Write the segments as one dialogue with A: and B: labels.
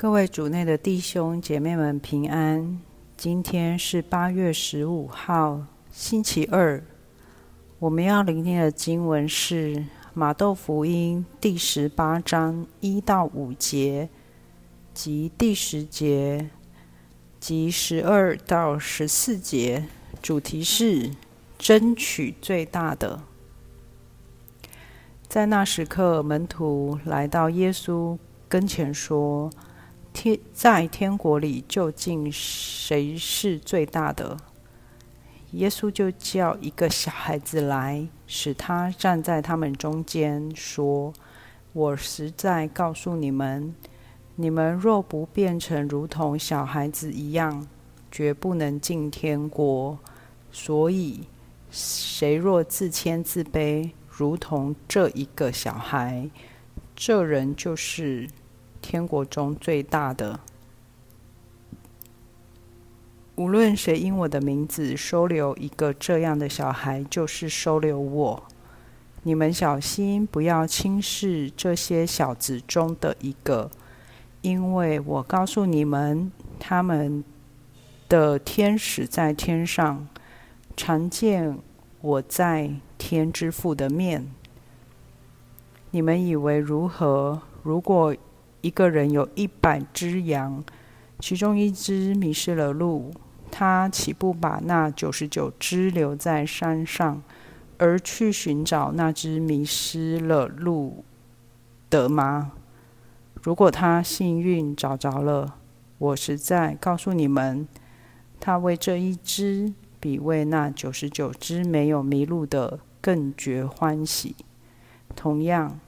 A: 各位主内的弟兄姐妹们平安。今天是八月十五号，星期二。我们要聆听的经文是马窦福音第十八章一到五节，及第十节，及十二到十四节。主题是争取最大的。在那时刻，门徒来到耶稣跟前说。天在天国里，究竟谁是最大的？耶稣就叫一个小孩子来，使他站在他们中间，说：“我实在告诉你们，你们若不变成如同小孩子一样，绝不能进天国。所以，谁若自谦自卑，如同这一个小孩，这人就是。”天国中最大的，无论谁因我的名字收留一个这样的小孩，就是收留我。你们小心，不要轻视这些小子中的一个，因为我告诉你们，他们的天使在天上常见我在天之父的面。你们以为如何？如果一个人有一百只羊，其中一只迷失了路，他岂不把那九十九只留在山上，而去寻找那只迷失了路的吗？如果他幸运找着了，我实在告诉你们，他为这一只比为那九十九只没有迷路的更觉欢喜。同样。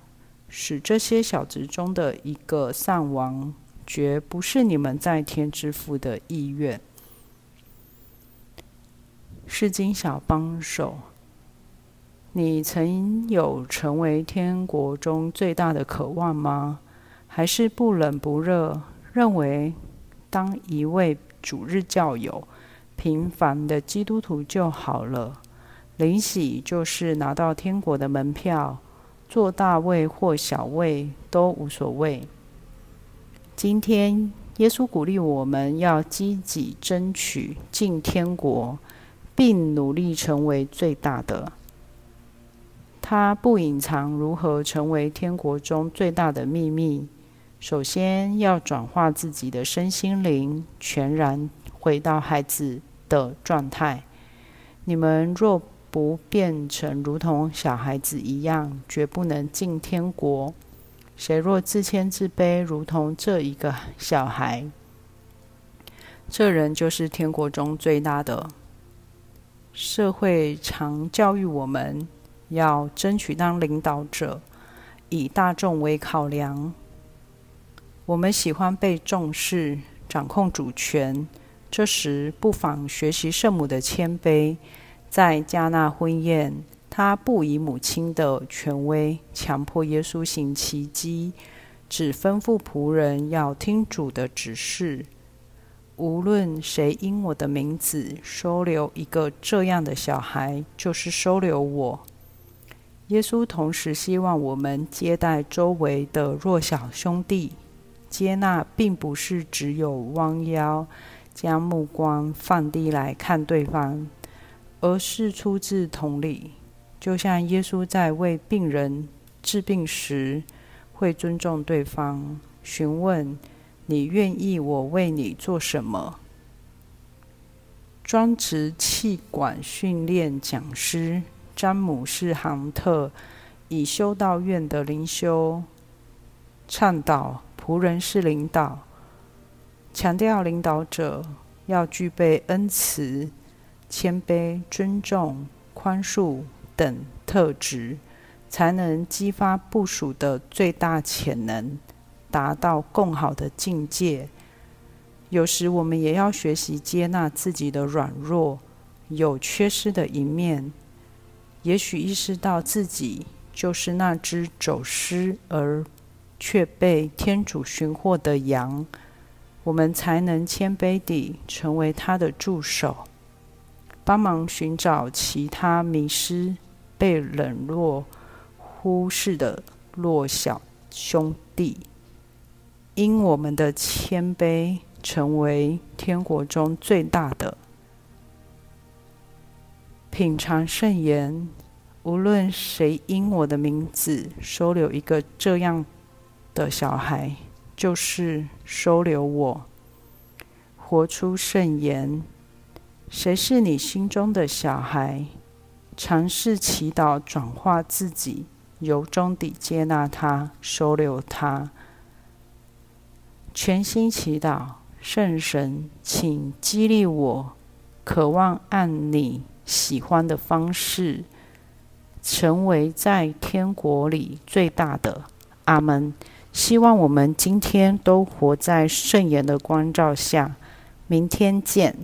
A: 使这些小子中的一个丧亡，绝不是你们在天之父的意愿。圣经小帮手，你曾有成为天国中最大的渴望吗？还是不冷不热，认为当一位主日教友、平凡的基督徒就好了？领洗就是拿到天国的门票。做大位或小位都无所谓。今天，耶稣鼓励我们要积极争取进天国，并努力成为最大的。他不隐藏如何成为天国中最大的秘密。首先要转化自己的身心灵，全然回到孩子的状态。你们若不变成如同小孩子一样，绝不能进天国。谁若自谦自卑，如同这一个小孩，这人就是天国中最大的。社会常教育我们要争取当领导者，以大众为考量。我们喜欢被重视，掌控主权。这时，不妨学习圣母的谦卑。在加纳婚宴，他不以母亲的权威强迫耶稣行奇迹，只吩咐仆人要听主的指示。无论谁因我的名字收留一个这样的小孩，就是收留我。耶稣同时希望我们接待周围的弱小兄弟。接纳并不是只有弯腰，将目光放低来看对方。而是出自同理，就像耶稣在为病人治病时，会尊重对方，询问你愿意我为你做什么。专职气管训练讲师詹姆士·杭特以修道院的灵修倡导仆人是领导，强调领导者要具备恩慈。谦卑、尊重、宽恕等特质，才能激发部属的最大潜能，达到更好的境界。有时我们也要学习接纳自己的软弱，有缺失的一面。也许意识到自己就是那只走失而却被天主寻获的羊，我们才能谦卑地成为他的助手。帮忙寻找其他迷失、被冷落、忽视的弱小兄弟。因我们的谦卑，成为天国中最大的。品尝圣言，无论谁因我的名字收留一个这样的小孩，就是收留我。活出圣言，谁是你心中的小孩？尝试祈祷，转化自己，由衷地接纳他，收留他。全心祈祷，圣神，请激励我，渴望按你喜欢的方式，成为在天国里最大的。阿门。希望我们今天都活在圣言的光照下。明天见。